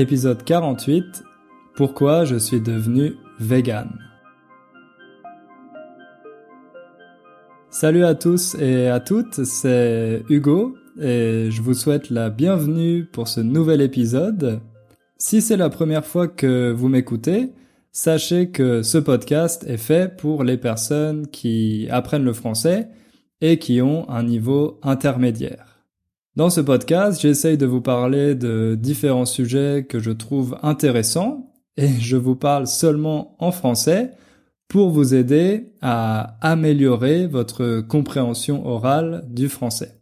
épisode 48, Pourquoi je suis devenu vegan. Salut à tous et à toutes, c'est Hugo et je vous souhaite la bienvenue pour ce nouvel épisode. Si c'est la première fois que vous m'écoutez, sachez que ce podcast est fait pour les personnes qui apprennent le français et qui ont un niveau intermédiaire. Dans ce podcast, j'essaye de vous parler de différents sujets que je trouve intéressants et je vous parle seulement en français pour vous aider à améliorer votre compréhension orale du français.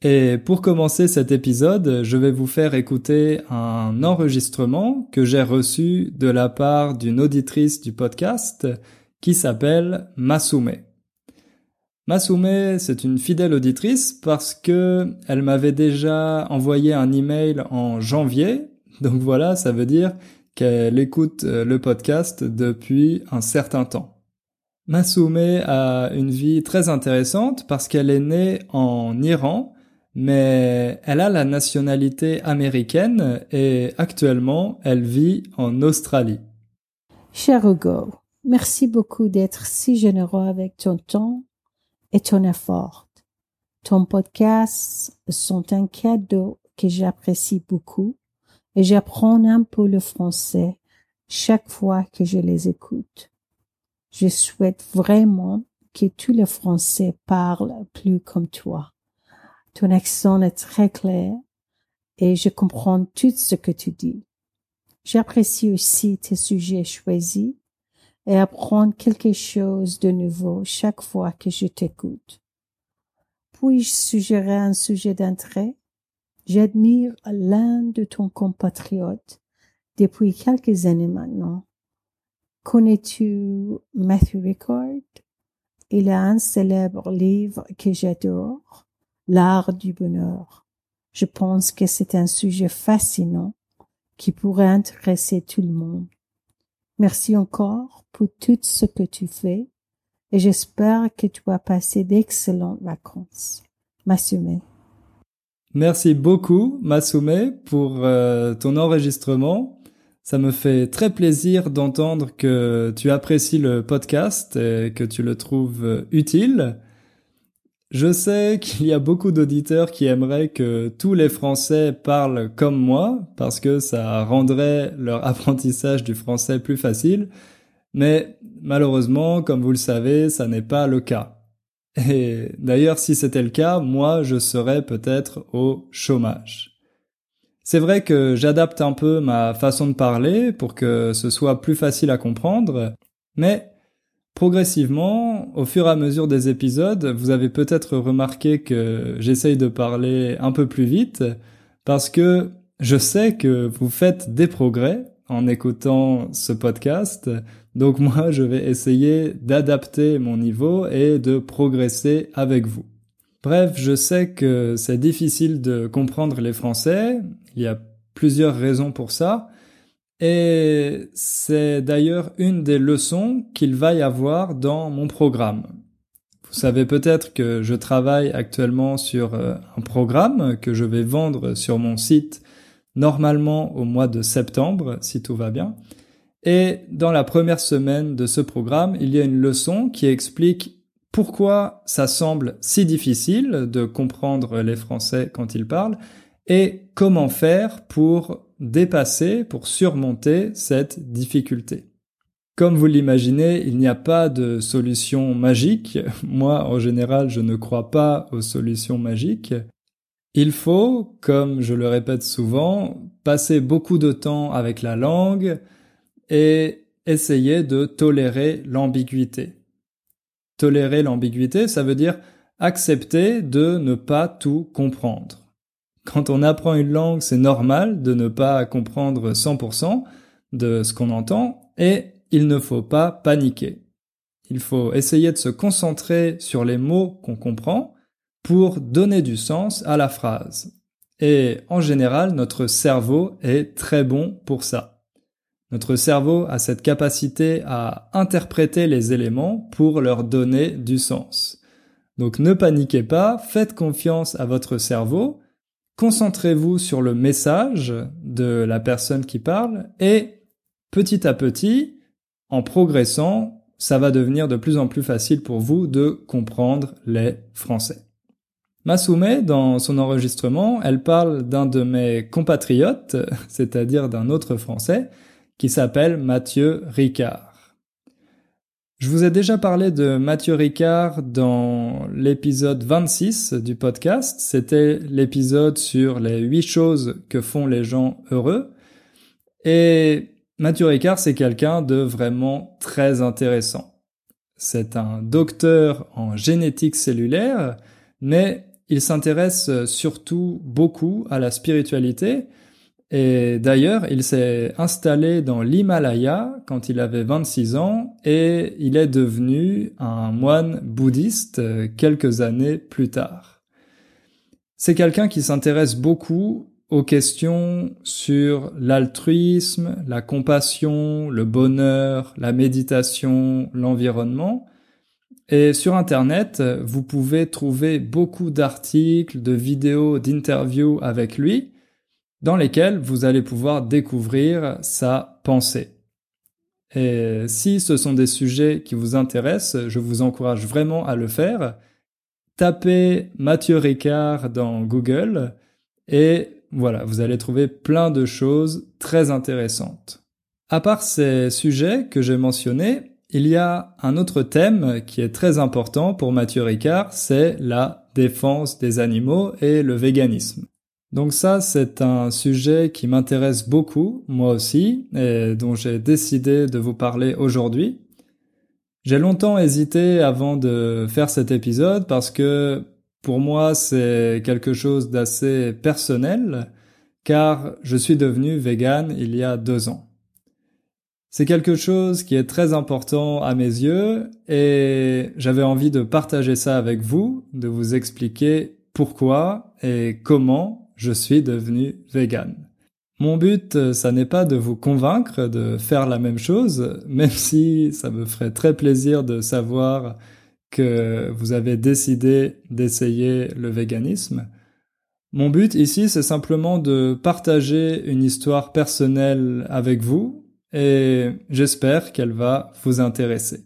Et pour commencer cet épisode, je vais vous faire écouter un enregistrement que j'ai reçu de la part d'une auditrice du podcast qui s'appelle Masume. Masume, c'est une fidèle auditrice parce que elle m'avait déjà envoyé un email en janvier. Donc voilà, ça veut dire qu'elle écoute le podcast depuis un certain temps. Masume a une vie très intéressante parce qu'elle est née en Iran mais elle a la nationalité américaine et actuellement elle vit en Australie. Cher Hugo, merci beaucoup d'être si généreux avec ton temps et ton effort. Ton podcast sont un cadeau que j'apprécie beaucoup et j'apprends un peu le français chaque fois que je les écoute. Je souhaite vraiment que tous les Français parlent plus comme toi. Ton accent est très clair et je comprends tout ce que tu dis. J'apprécie aussi tes sujets choisis et apprends quelque chose de nouveau chaque fois que je t'écoute. Puis-je suggérer un sujet d'entrée? J'admire l'un de ton compatriotes depuis quelques années maintenant. Connais-tu Matthew Ricard? Il a un célèbre livre que j'adore l'art du bonheur. Je pense que c'est un sujet fascinant qui pourrait intéresser tout le monde. Merci encore pour tout ce que tu fais et j'espère que tu as passé d'excellentes vacances. Masume. Merci beaucoup, Masume, pour euh, ton enregistrement. Ça me fait très plaisir d'entendre que tu apprécies le podcast et que tu le trouves utile. Je sais qu'il y a beaucoup d'auditeurs qui aimeraient que tous les Français parlent comme moi, parce que ça rendrait leur apprentissage du français plus facile, mais malheureusement, comme vous le savez, ça n'est pas le cas. Et d'ailleurs, si c'était le cas, moi, je serais peut-être au chômage. C'est vrai que j'adapte un peu ma façon de parler pour que ce soit plus facile à comprendre, mais Progressivement, au fur et à mesure des épisodes, vous avez peut-être remarqué que j'essaye de parler un peu plus vite parce que je sais que vous faites des progrès en écoutant ce podcast. Donc moi, je vais essayer d'adapter mon niveau et de progresser avec vous. Bref, je sais que c'est difficile de comprendre les Français. Il y a plusieurs raisons pour ça. Et c'est d'ailleurs une des leçons qu'il va y avoir dans mon programme. Vous savez peut-être que je travaille actuellement sur euh, un programme que je vais vendre sur mon site normalement au mois de septembre, si tout va bien. Et dans la première semaine de ce programme, il y a une leçon qui explique pourquoi ça semble si difficile de comprendre les Français quand ils parlent et comment faire pour dépasser, pour surmonter cette difficulté. Comme vous l'imaginez, il n'y a pas de solution magique. Moi, en général, je ne crois pas aux solutions magiques. Il faut, comme je le répète souvent, passer beaucoup de temps avec la langue et essayer de tolérer l'ambiguïté. Tolérer l'ambiguïté, ça veut dire accepter de ne pas tout comprendre. Quand on apprend une langue, c'est normal de ne pas comprendre 100% de ce qu'on entend et il ne faut pas paniquer. Il faut essayer de se concentrer sur les mots qu'on comprend pour donner du sens à la phrase. Et en général, notre cerveau est très bon pour ça. Notre cerveau a cette capacité à interpréter les éléments pour leur donner du sens. Donc ne paniquez pas, faites confiance à votre cerveau concentrez-vous sur le message de la personne qui parle et petit à petit, en progressant, ça va devenir de plus en plus facile pour vous de comprendre les Français. Masume, dans son enregistrement, elle parle d'un de mes compatriotes, c'est-à-dire d'un autre Français, qui s'appelle Mathieu Ricard. Je vous ai déjà parlé de Mathieu Ricard dans l'épisode 26 du podcast. C'était l'épisode sur les huit choses que font les gens heureux. Et Mathieu Ricard, c'est quelqu'un de vraiment très intéressant. C'est un docteur en génétique cellulaire, mais il s'intéresse surtout beaucoup à la spiritualité et d'ailleurs, il s'est installé dans l'Himalaya quand il avait 26 ans et il est devenu un moine bouddhiste quelques années plus tard. C'est quelqu'un qui s'intéresse beaucoup aux questions sur l'altruisme, la compassion, le bonheur, la méditation, l'environnement. Et sur Internet, vous pouvez trouver beaucoup d'articles, de vidéos, d'interviews avec lui dans lesquels vous allez pouvoir découvrir sa pensée. Et si ce sont des sujets qui vous intéressent, je vous encourage vraiment à le faire. Tapez Mathieu Ricard dans Google et voilà, vous allez trouver plein de choses très intéressantes. À part ces sujets que j'ai mentionnés, il y a un autre thème qui est très important pour Mathieu Ricard, c'est la défense des animaux et le véganisme. Donc ça, c'est un sujet qui m'intéresse beaucoup, moi aussi, et dont j'ai décidé de vous parler aujourd'hui. J'ai longtemps hésité avant de faire cet épisode parce que pour moi, c'est quelque chose d'assez personnel, car je suis devenu vegan il y a deux ans. C'est quelque chose qui est très important à mes yeux et j'avais envie de partager ça avec vous, de vous expliquer pourquoi et comment je suis devenu vegan. Mon but, euh, ça n'est pas de vous convaincre de faire la même chose, même si ça me ferait très plaisir de savoir que vous avez décidé d'essayer le véganisme. Mon but ici, c'est simplement de partager une histoire personnelle avec vous et j'espère qu'elle va vous intéresser.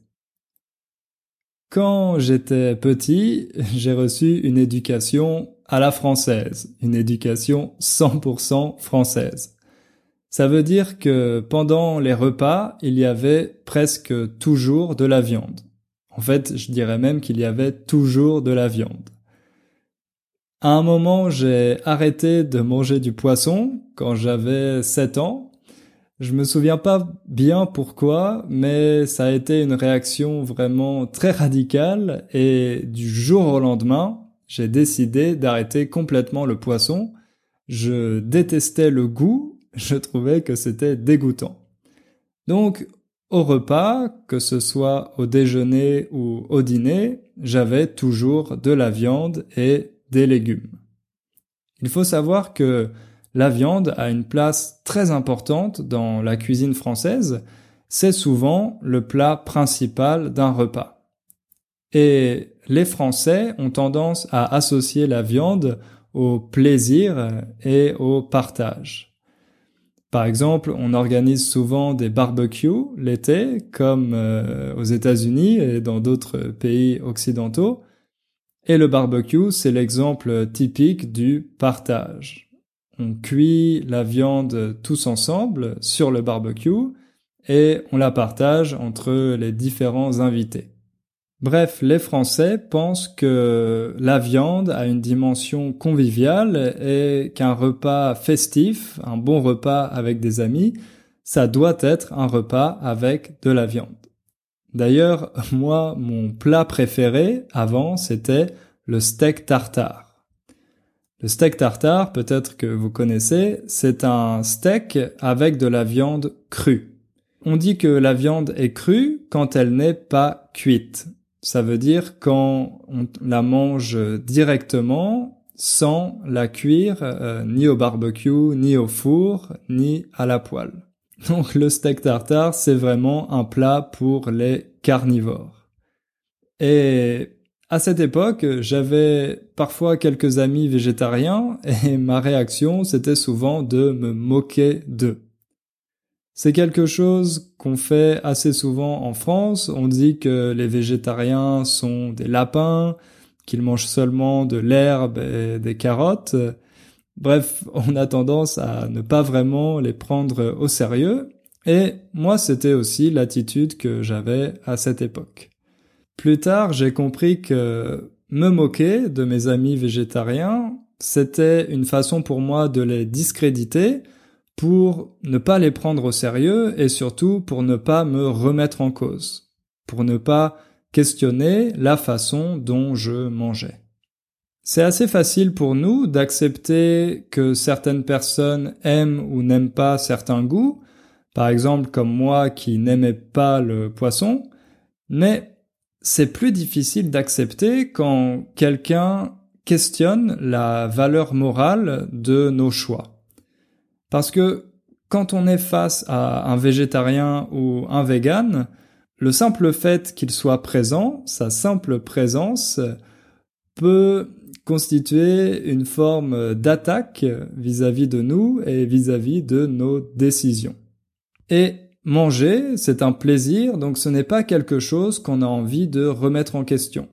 Quand j'étais petit, j'ai reçu une éducation à la française, une éducation 100% française. Ça veut dire que pendant les repas, il y avait presque toujours de la viande. En fait, je dirais même qu'il y avait toujours de la viande. À un moment, j'ai arrêté de manger du poisson quand j'avais 7 ans. Je me souviens pas bien pourquoi, mais ça a été une réaction vraiment très radicale et du jour au lendemain, j'ai décidé d'arrêter complètement le poisson. Je détestais le goût, je trouvais que c'était dégoûtant. Donc, au repas, que ce soit au déjeuner ou au dîner, j'avais toujours de la viande et des légumes. Il faut savoir que la viande a une place très importante dans la cuisine française, c'est souvent le plat principal d'un repas. Et les Français ont tendance à associer la viande au plaisir et au partage. Par exemple, on organise souvent des barbecues l'été, comme euh, aux États-Unis et dans d'autres pays occidentaux. Et le barbecue, c'est l'exemple typique du partage. On cuit la viande tous ensemble sur le barbecue et on la partage entre les différents invités. Bref, les Français pensent que la viande a une dimension conviviale et qu'un repas festif, un bon repas avec des amis, ça doit être un repas avec de la viande. D'ailleurs, moi, mon plat préféré avant, c'était le steak tartare. Le steak tartare, peut-être que vous connaissez, c'est un steak avec de la viande crue. On dit que la viande est crue quand elle n'est pas cuite. Ça veut dire quand on la mange directement sans la cuire euh, ni au barbecue, ni au four, ni à la poêle. Donc le steak tartare, c'est vraiment un plat pour les carnivores. Et À cette époque, j'avais parfois quelques amis végétariens et ma réaction c'était souvent de me moquer d'eux. C'est quelque chose qu'on fait assez souvent en France. On dit que les végétariens sont des lapins, qu'ils mangent seulement de l'herbe et des carottes. Bref, on a tendance à ne pas vraiment les prendre au sérieux. Et moi, c'était aussi l'attitude que j'avais à cette époque. Plus tard, j'ai compris que me moquer de mes amis végétariens, c'était une façon pour moi de les discréditer pour ne pas les prendre au sérieux et surtout pour ne pas me remettre en cause, pour ne pas questionner la façon dont je mangeais. C'est assez facile pour nous d'accepter que certaines personnes aiment ou n'aiment pas certains goûts, par exemple comme moi qui n'aimais pas le poisson, mais c'est plus difficile d'accepter quand quelqu'un questionne la valeur morale de nos choix. Parce que quand on est face à un végétarien ou un vegan, le simple fait qu'il soit présent, sa simple présence, peut constituer une forme d'attaque vis-à-vis de nous et vis-à-vis de nos décisions. Et manger, c'est un plaisir, donc ce n'est pas quelque chose qu'on a envie de remettre en question.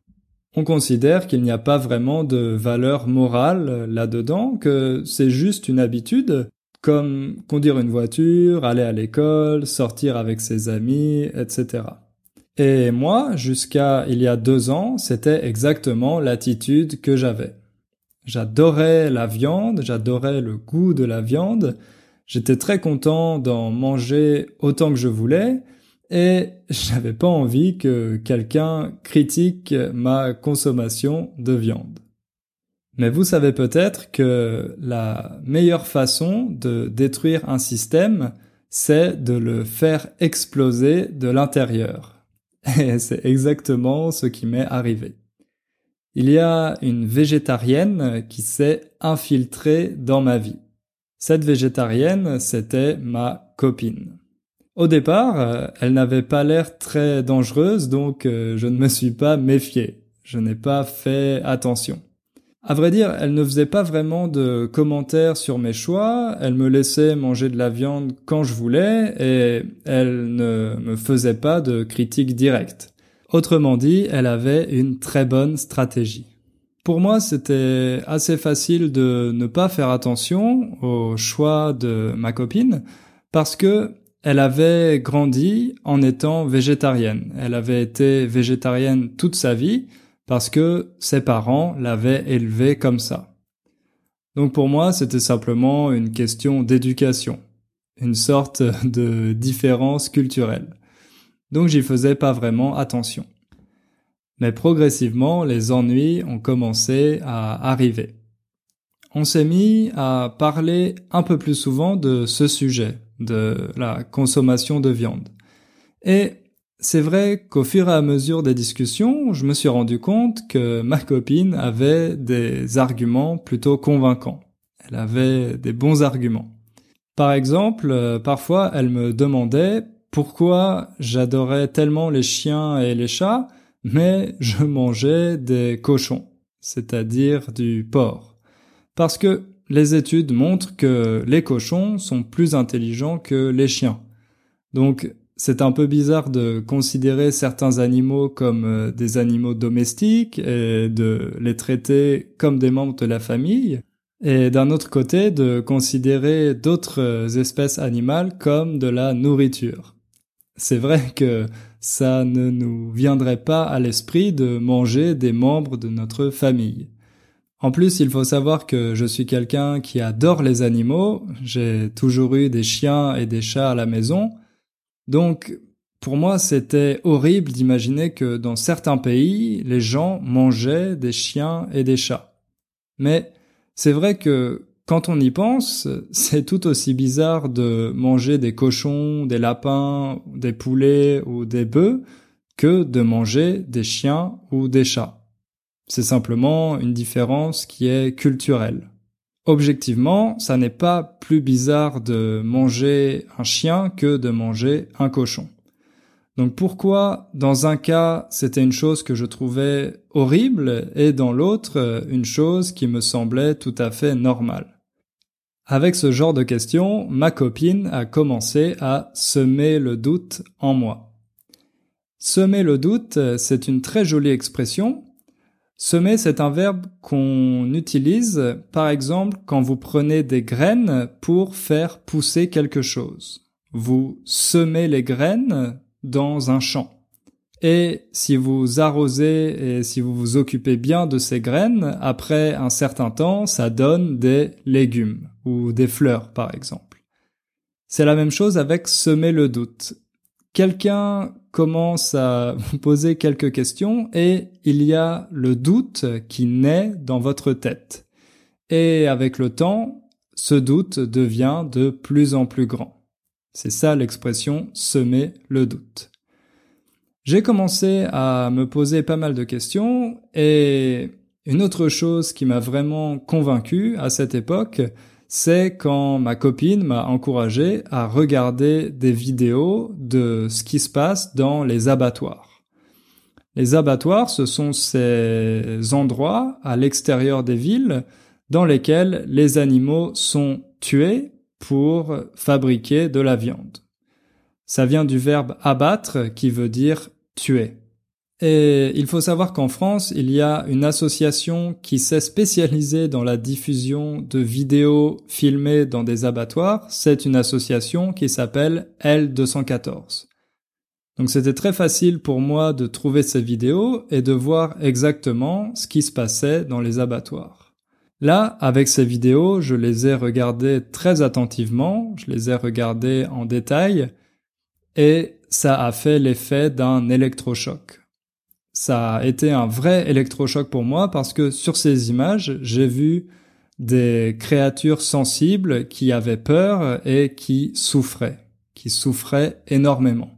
On considère qu'il n'y a pas vraiment de valeur morale là-dedans, que c'est juste une habitude, comme conduire une voiture, aller à l'école, sortir avec ses amis, etc. Et moi, jusqu'à il y a deux ans, c'était exactement l'attitude que j'avais. J'adorais la viande, j'adorais le goût de la viande, j'étais très content d'en manger autant que je voulais, et j'avais pas envie que quelqu'un critique ma consommation de viande. Mais vous savez peut-être que la meilleure façon de détruire un système, c'est de le faire exploser de l'intérieur. Et c'est exactement ce qui m'est arrivé. Il y a une végétarienne qui s'est infiltrée dans ma vie. Cette végétarienne, c'était ma copine. Au départ, elle n'avait pas l'air très dangereuse, donc euh, je ne me suis pas méfié. Je n'ai pas fait attention. À vrai dire, elle ne faisait pas vraiment de commentaires sur mes choix, elle me laissait manger de la viande quand je voulais et elle ne me faisait pas de critiques directes. Autrement dit, elle avait une très bonne stratégie. Pour moi, c'était assez facile de ne pas faire attention au choix de ma copine parce que elle avait grandi en étant végétarienne. Elle avait été végétarienne toute sa vie parce que ses parents l'avaient élevé comme ça. Donc pour moi, c'était simplement une question d'éducation, une sorte de différence culturelle. Donc j'y faisais pas vraiment attention. Mais progressivement, les ennuis ont commencé à arriver. On s'est mis à parler un peu plus souvent de ce sujet, de la consommation de viande. Et c'est vrai qu'au fur et à mesure des discussions, je me suis rendu compte que ma copine avait des arguments plutôt convaincants. Elle avait des bons arguments. Par exemple, euh, parfois elle me demandait pourquoi j'adorais tellement les chiens et les chats, mais je mangeais des cochons, c'est-à-dire du porc. Parce que les études montrent que les cochons sont plus intelligents que les chiens. Donc c'est un peu bizarre de considérer certains animaux comme euh, des animaux domestiques et de les traiter comme des membres de la famille, et d'un autre côté de considérer d'autres euh, espèces animales comme de la nourriture. C'est vrai que ça ne nous viendrait pas à l'esprit de manger des membres de notre famille. En plus, il faut savoir que je suis quelqu'un qui adore les animaux, j'ai toujours eu des chiens et des chats à la maison, donc, pour moi, c'était horrible d'imaginer que dans certains pays, les gens mangeaient des chiens et des chats. Mais c'est vrai que quand on y pense, c'est tout aussi bizarre de manger des cochons, des lapins, des poulets ou des bœufs que de manger des chiens ou des chats. C'est simplement une différence qui est culturelle. Objectivement, ça n'est pas plus bizarre de manger un chien que de manger un cochon. Donc pourquoi dans un cas c'était une chose que je trouvais horrible et dans l'autre une chose qui me semblait tout à fait normale Avec ce genre de questions, ma copine a commencé à semer le doute en moi. Semer le doute, c'est une très jolie expression. Semer, c'est un verbe qu'on utilise, par exemple, quand vous prenez des graines pour faire pousser quelque chose. Vous semez les graines dans un champ. Et si vous arrosez et si vous vous occupez bien de ces graines, après un certain temps, ça donne des légumes ou des fleurs, par exemple. C'est la même chose avec semer le doute. Quelqu'un commence à vous poser quelques questions et il y a le doute qui naît dans votre tête. Et avec le temps, ce doute devient de plus en plus grand. C'est ça l'expression semer le doute. J'ai commencé à me poser pas mal de questions et une autre chose qui m'a vraiment convaincu à cette époque, c'est quand ma copine m'a encouragé à regarder des vidéos de ce qui se passe dans les abattoirs. Les abattoirs, ce sont ces endroits à l'extérieur des villes dans lesquels les animaux sont tués pour fabriquer de la viande. Ça vient du verbe abattre qui veut dire tuer. Et il faut savoir qu'en France, il y a une association qui s'est spécialisée dans la diffusion de vidéos filmées dans des abattoirs. C'est une association qui s'appelle L214. Donc c'était très facile pour moi de trouver ces vidéos et de voir exactement ce qui se passait dans les abattoirs. Là, avec ces vidéos, je les ai regardées très attentivement, je les ai regardées en détail, et ça a fait l'effet d'un électrochoc. Ça a été un vrai électrochoc pour moi parce que sur ces images, j'ai vu des créatures sensibles qui avaient peur et qui souffraient, qui souffraient énormément.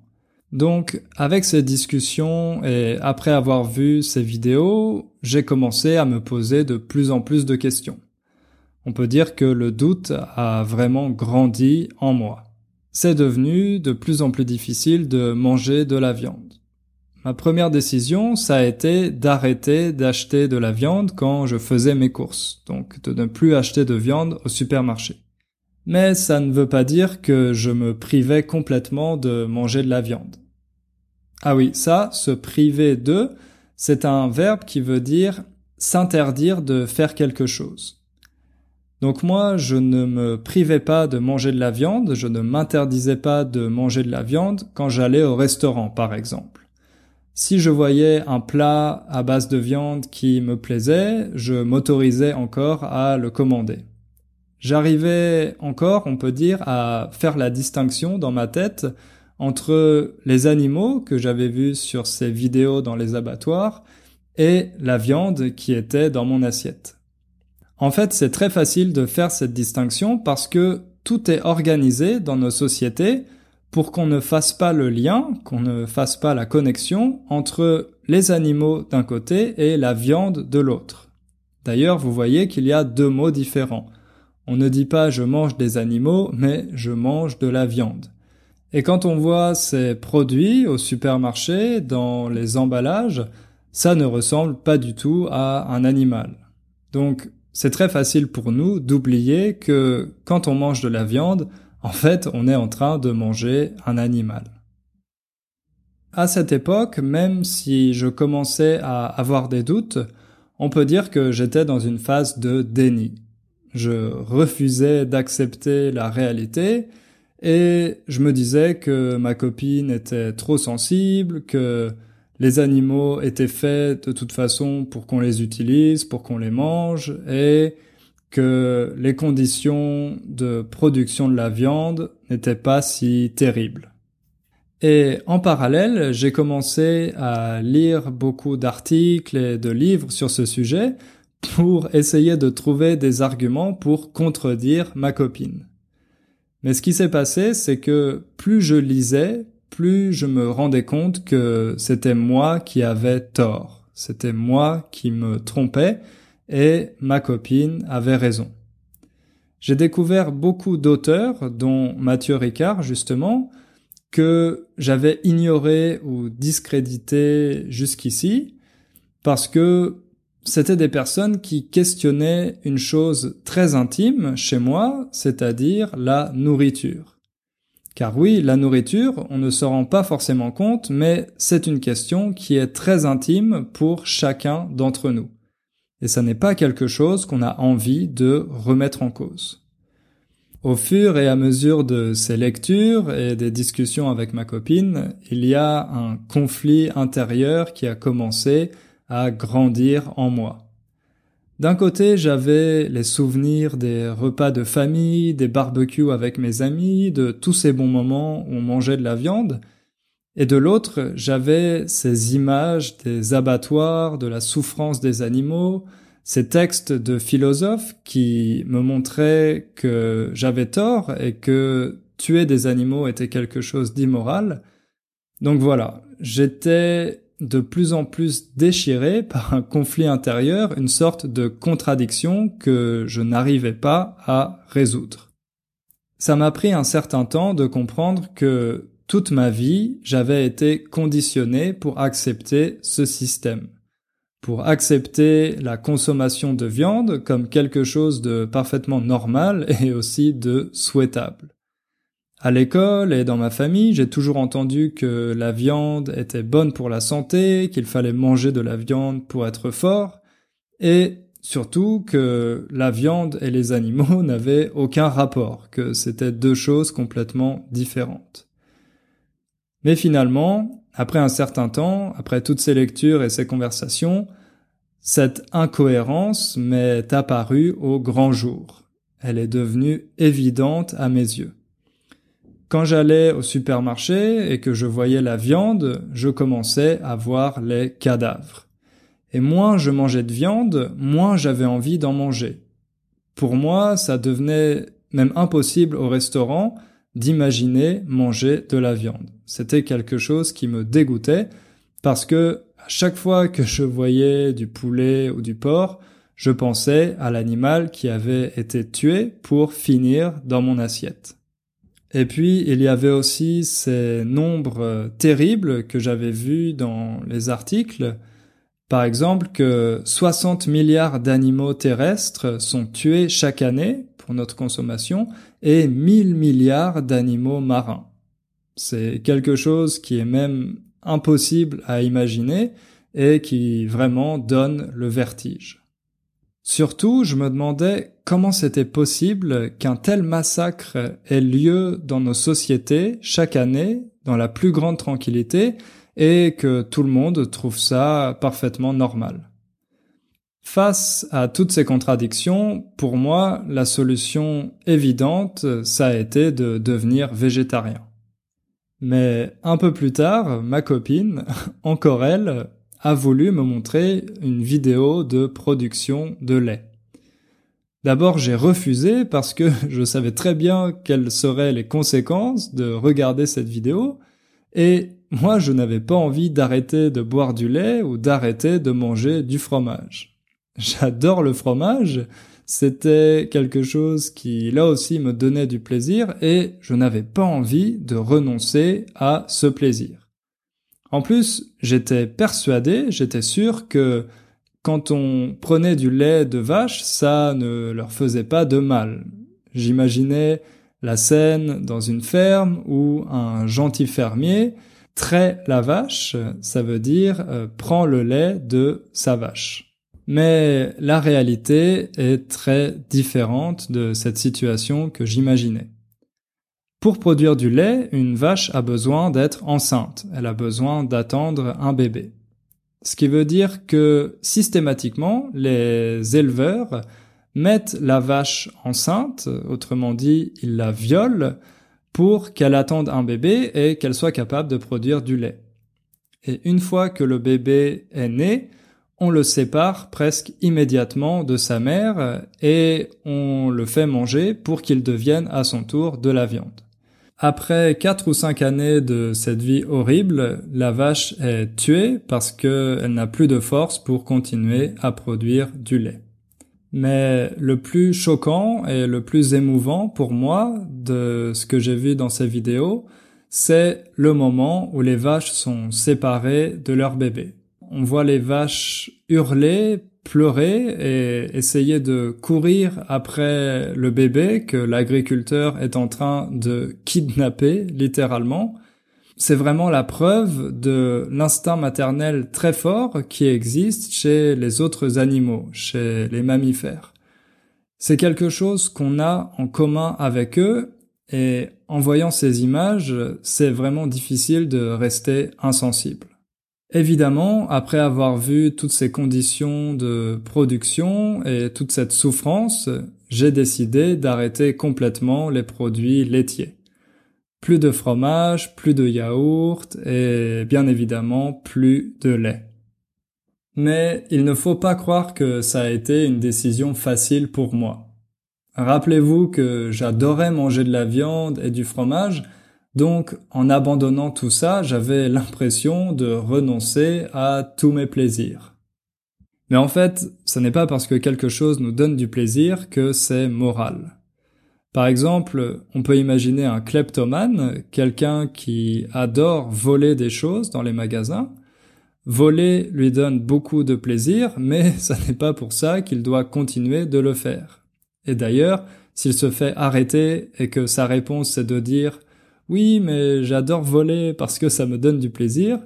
Donc, avec ces discussions et après avoir vu ces vidéos, j'ai commencé à me poser de plus en plus de questions. On peut dire que le doute a vraiment grandi en moi. C'est devenu de plus en plus difficile de manger de la viande. Ma première décision, ça a été d'arrêter d'acheter de la viande quand je faisais mes courses, donc de ne plus acheter de viande au supermarché. Mais ça ne veut pas dire que je me privais complètement de manger de la viande. Ah oui, ça, se priver de, c'est un verbe qui veut dire s'interdire de faire quelque chose. Donc moi, je ne me privais pas de manger de la viande, je ne m'interdisais pas de manger de la viande quand j'allais au restaurant, par exemple. Si je voyais un plat à base de viande qui me plaisait, je m'autorisais encore à le commander. J'arrivais encore, on peut dire, à faire la distinction dans ma tête entre les animaux que j'avais vus sur ces vidéos dans les abattoirs et la viande qui était dans mon assiette. En fait, c'est très facile de faire cette distinction parce que tout est organisé dans nos sociétés pour qu'on ne fasse pas le lien, qu'on ne fasse pas la connexion entre les animaux d'un côté et la viande de l'autre. D'ailleurs, vous voyez qu'il y a deux mots différents. On ne dit pas je mange des animaux, mais je mange de la viande. Et quand on voit ces produits au supermarché, dans les emballages, ça ne ressemble pas du tout à un animal. Donc, c'est très facile pour nous d'oublier que quand on mange de la viande, en fait, on est en train de manger un animal. À cette époque, même si je commençais à avoir des doutes, on peut dire que j'étais dans une phase de déni. Je refusais d'accepter la réalité et je me disais que ma copine était trop sensible, que les animaux étaient faits de toute façon pour qu'on les utilise, pour qu'on les mange, et que les conditions de production de la viande n'étaient pas si terribles. Et en parallèle, j'ai commencé à lire beaucoup d'articles et de livres sur ce sujet pour essayer de trouver des arguments pour contredire ma copine. Mais ce qui s'est passé, c'est que plus je lisais, plus je me rendais compte que c'était moi qui avais tort. C'était moi qui me trompais et ma copine avait raison. J'ai découvert beaucoup d'auteurs, dont Mathieu Ricard justement, que j'avais ignoré ou discrédité jusqu'ici parce que c'était des personnes qui questionnaient une chose très intime chez moi, c'est-à-dire la nourriture. Car oui, la nourriture, on ne se rend pas forcément compte, mais c'est une question qui est très intime pour chacun d'entre nous. Et ça n'est pas quelque chose qu'on a envie de remettre en cause. Au fur et à mesure de ces lectures et des discussions avec ma copine, il y a un conflit intérieur qui a commencé à grandir en moi. D'un côté, j'avais les souvenirs des repas de famille, des barbecues avec mes amis, de tous ces bons moments où on mangeait de la viande, et de l'autre, j'avais ces images des abattoirs, de la souffrance des animaux, ces textes de philosophes qui me montraient que j'avais tort et que tuer des animaux était quelque chose d'immoral. Donc voilà, j'étais de plus en plus déchiré par un conflit intérieur, une sorte de contradiction que je n'arrivais pas à résoudre. Ça m'a pris un certain temps de comprendre que toute ma vie, j'avais été conditionné pour accepter ce système, pour accepter la consommation de viande comme quelque chose de parfaitement normal et aussi de souhaitable. À l'école et dans ma famille, j'ai toujours entendu que la viande était bonne pour la santé, qu'il fallait manger de la viande pour être fort, et surtout que la viande et les animaux n'avaient aucun rapport, que c'était deux choses complètement différentes. Mais finalement, après un certain temps, après toutes ces lectures et ces conversations, cette incohérence m'est apparue au grand jour. Elle est devenue évidente à mes yeux. Quand j'allais au supermarché et que je voyais la viande, je commençais à voir les cadavres. Et moins je mangeais de viande, moins j'avais envie d'en manger. Pour moi, ça devenait même impossible au restaurant d'imaginer manger de la viande. C'était quelque chose qui me dégoûtait parce que à chaque fois que je voyais du poulet ou du porc, je pensais à l'animal qui avait été tué pour finir dans mon assiette. Et puis, il y avait aussi ces nombres terribles que j'avais vus dans les articles. Par exemple, que 60 milliards d'animaux terrestres sont tués chaque année pour notre consommation et 1000 milliards d'animaux marins. C'est quelque chose qui est même impossible à imaginer et qui vraiment donne le vertige. Surtout, je me demandais comment c'était possible qu'un tel massacre ait lieu dans nos sociétés chaque année, dans la plus grande tranquillité, et que tout le monde trouve ça parfaitement normal. Face à toutes ces contradictions, pour moi, la solution évidente, ça a été de devenir végétarien. Mais un peu plus tard, ma copine, encore elle, a voulu me montrer une vidéo de production de lait. D'abord, j'ai refusé parce que je savais très bien quelles seraient les conséquences de regarder cette vidéo et moi, je n'avais pas envie d'arrêter de boire du lait ou d'arrêter de manger du fromage. J'adore le fromage, c'était quelque chose qui là aussi me donnait du plaisir et je n'avais pas envie de renoncer à ce plaisir. En plus, j'étais persuadé, j'étais sûr que quand on prenait du lait de vache, ça ne leur faisait pas de mal. J'imaginais la scène dans une ferme où un gentil fermier trait la vache, ça veut dire euh, prend le lait de sa vache. Mais la réalité est très différente de cette situation que j'imaginais. Pour produire du lait, une vache a besoin d'être enceinte, elle a besoin d'attendre un bébé. Ce qui veut dire que systématiquement, les éleveurs mettent la vache enceinte, autrement dit, ils la violent, pour qu'elle attende un bébé et qu'elle soit capable de produire du lait. Et une fois que le bébé est né, on le sépare presque immédiatement de sa mère et on le fait manger pour qu'il devienne à son tour de la viande. Après quatre ou cinq années de cette vie horrible, la vache est tuée parce qu'elle n'a plus de force pour continuer à produire du lait. Mais le plus choquant et le plus émouvant pour moi de ce que j'ai vu dans ces vidéos, c'est le moment où les vaches sont séparées de leur bébé. On voit les vaches hurler, pleurer et essayer de courir après le bébé que l'agriculteur est en train de kidnapper littéralement. C'est vraiment la preuve de l'instinct maternel très fort qui existe chez les autres animaux, chez les mammifères. C'est quelque chose qu'on a en commun avec eux et en voyant ces images, c'est vraiment difficile de rester insensible. Évidemment, après avoir vu toutes ces conditions de production et toute cette souffrance, j'ai décidé d'arrêter complètement les produits laitiers. Plus de fromage, plus de yaourt et bien évidemment plus de lait. Mais il ne faut pas croire que ça a été une décision facile pour moi. Rappelez-vous que j'adorais manger de la viande et du fromage, donc, en abandonnant tout ça, j'avais l'impression de renoncer à tous mes plaisirs. Mais en fait, ce n'est pas parce que quelque chose nous donne du plaisir que c'est moral. Par exemple, on peut imaginer un kleptomane, quelqu'un qui adore voler des choses dans les magasins. Voler lui donne beaucoup de plaisir, mais ce n'est pas pour ça qu'il doit continuer de le faire. Et d'ailleurs, s'il se fait arrêter et que sa réponse est de dire oui, mais j'adore voler parce que ça me donne du plaisir,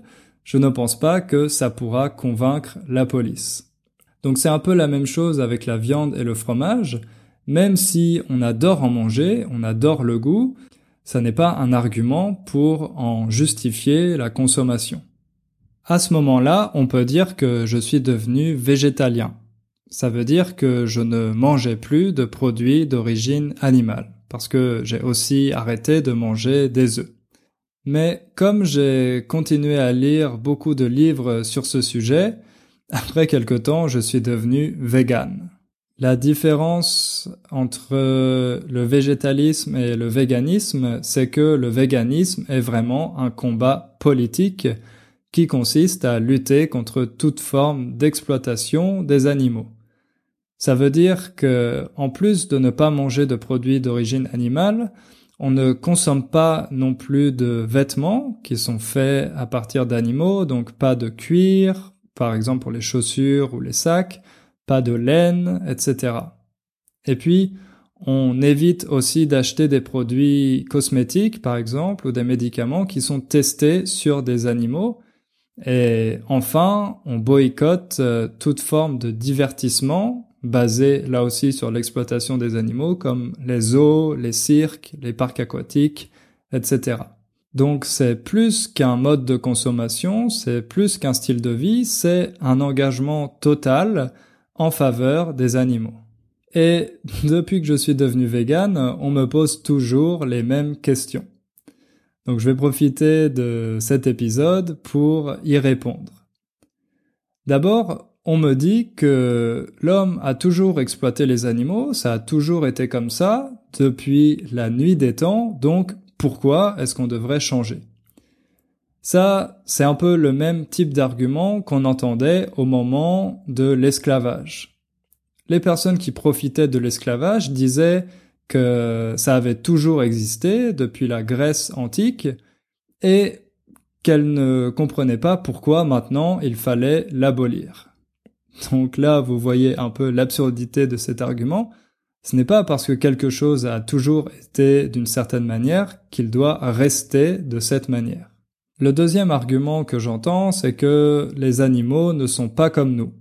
je ne pense pas que ça pourra convaincre la police. Donc c'est un peu la même chose avec la viande et le fromage, même si on adore en manger, on adore le goût, ça n'est pas un argument pour en justifier la consommation. À ce moment-là, on peut dire que je suis devenu végétalien. Ça veut dire que je ne mangeais plus de produits d'origine animale parce que j'ai aussi arrêté de manger des œufs. Mais comme j'ai continué à lire beaucoup de livres sur ce sujet, après quelque temps, je suis devenu vegan. La différence entre le végétalisme et le véganisme, c'est que le véganisme est vraiment un combat politique qui consiste à lutter contre toute forme d'exploitation des animaux. Ça veut dire que, en plus de ne pas manger de produits d'origine animale, on ne consomme pas non plus de vêtements qui sont faits à partir d'animaux, donc pas de cuir, par exemple pour les chaussures ou les sacs, pas de laine, etc. Et puis, on évite aussi d'acheter des produits cosmétiques, par exemple, ou des médicaments qui sont testés sur des animaux. Et enfin, on boycotte euh, toute forme de divertissement basé là aussi sur l'exploitation des animaux comme les zoos, les cirques, les parcs aquatiques, etc. Donc c'est plus qu'un mode de consommation, c'est plus qu'un style de vie, c'est un engagement total en faveur des animaux. Et depuis que je suis devenu vegan, on me pose toujours les mêmes questions. Donc je vais profiter de cet épisode pour y répondre. D'abord, on me dit que l'homme a toujours exploité les animaux, ça a toujours été comme ça depuis la nuit des temps, donc pourquoi est-ce qu'on devrait changer? Ça, c'est un peu le même type d'argument qu'on entendait au moment de l'esclavage. Les personnes qui profitaient de l'esclavage disaient que ça avait toujours existé depuis la Grèce antique et qu'elles ne comprenaient pas pourquoi maintenant il fallait l'abolir. Donc là, vous voyez un peu l'absurdité de cet argument. Ce n'est pas parce que quelque chose a toujours été d'une certaine manière qu'il doit rester de cette manière. Le deuxième argument que j'entends, c'est que les animaux ne sont pas comme nous.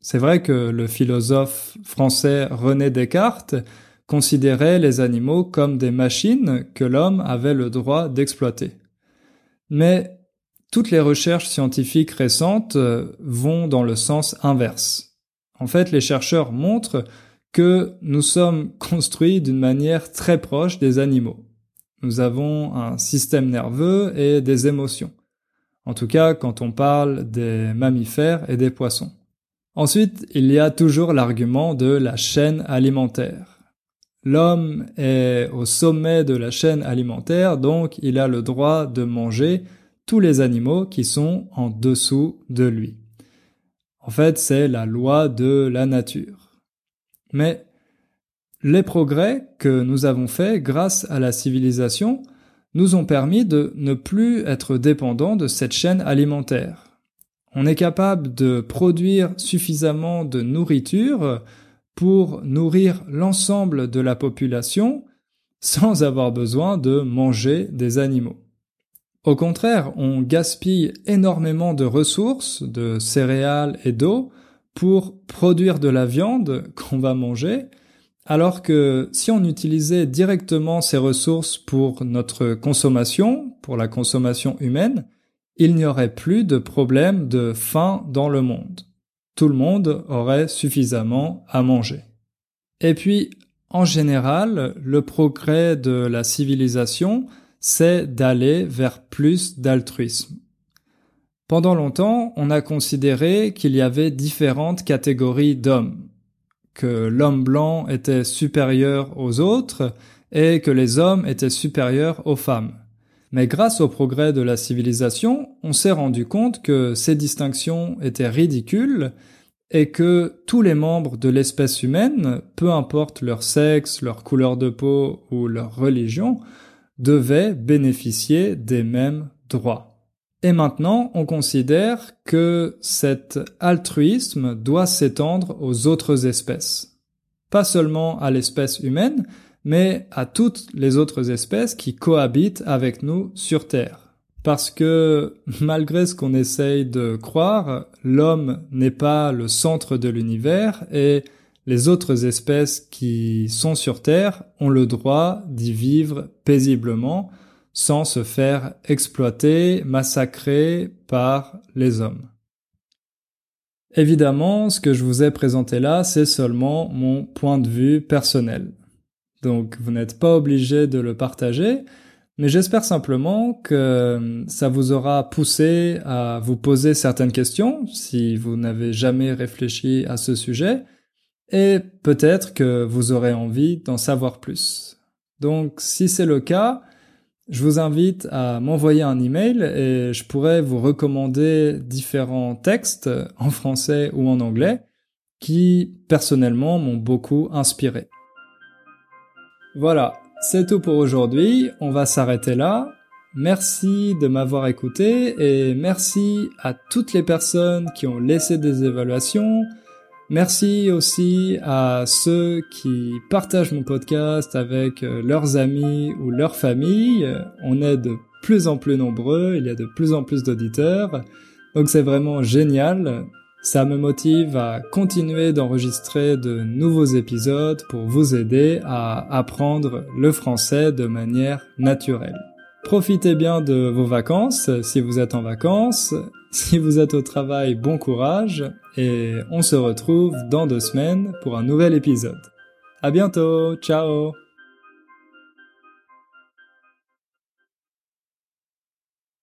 C'est vrai que le philosophe français René Descartes considérait les animaux comme des machines que l'homme avait le droit d'exploiter. Mais toutes les recherches scientifiques récentes euh, vont dans le sens inverse. En fait, les chercheurs montrent que nous sommes construits d'une manière très proche des animaux. Nous avons un système nerveux et des émotions. En tout cas, quand on parle des mammifères et des poissons. Ensuite, il y a toujours l'argument de la chaîne alimentaire. L'homme est au sommet de la chaîne alimentaire, donc il a le droit de manger les animaux qui sont en dessous de lui. En fait, c'est la loi de la nature. Mais les progrès que nous avons faits grâce à la civilisation nous ont permis de ne plus être dépendants de cette chaîne alimentaire. On est capable de produire suffisamment de nourriture pour nourrir l'ensemble de la population sans avoir besoin de manger des animaux. Au contraire, on gaspille énormément de ressources, de céréales et d'eau pour produire de la viande qu'on va manger, alors que si on utilisait directement ces ressources pour notre consommation, pour la consommation humaine, il n'y aurait plus de problème de faim dans le monde. Tout le monde aurait suffisamment à manger. Et puis, en général, le progrès de la civilisation, c'est d'aller vers plus d'altruisme. Pendant longtemps, on a considéré qu'il y avait différentes catégories d'hommes, que l'homme blanc était supérieur aux autres et que les hommes étaient supérieurs aux femmes. Mais grâce au progrès de la civilisation, on s'est rendu compte que ces distinctions étaient ridicules et que tous les membres de l'espèce humaine, peu importe leur sexe, leur couleur de peau ou leur religion, devaient bénéficier des mêmes droits. Et maintenant, on considère que cet altruisme doit s'étendre aux autres espèces. Pas seulement à l'espèce humaine, mais à toutes les autres espèces qui cohabitent avec nous sur Terre. Parce que malgré ce qu'on essaye de croire, l'homme n'est pas le centre de l'univers et les autres espèces qui sont sur Terre ont le droit d'y vivre paisiblement sans se faire exploiter, massacrer par les hommes. Évidemment, ce que je vous ai présenté là, c'est seulement mon point de vue personnel. Donc vous n'êtes pas obligé de le partager, mais j'espère simplement que ça vous aura poussé à vous poser certaines questions si vous n'avez jamais réfléchi à ce sujet, et peut-être que vous aurez envie d'en savoir plus. Donc si c'est le cas, je vous invite à m'envoyer un email et je pourrais vous recommander différents textes en français ou en anglais qui personnellement m'ont beaucoup inspiré. Voilà, c'est tout pour aujourd'hui, on va s'arrêter là. Merci de m'avoir écouté et merci à toutes les personnes qui ont laissé des évaluations. Merci aussi à ceux qui partagent mon podcast avec euh, leurs amis ou leur famille. On est de plus en plus nombreux, il y a de plus en plus d'auditeurs. Donc c'est vraiment génial. Ça me motive à continuer d'enregistrer de nouveaux épisodes pour vous aider à apprendre le français de manière naturelle. Profitez bien de vos vacances si vous êtes en vacances. Si vous êtes au travail, bon courage et on se retrouve dans deux semaines pour un nouvel épisode. À bientôt, ciao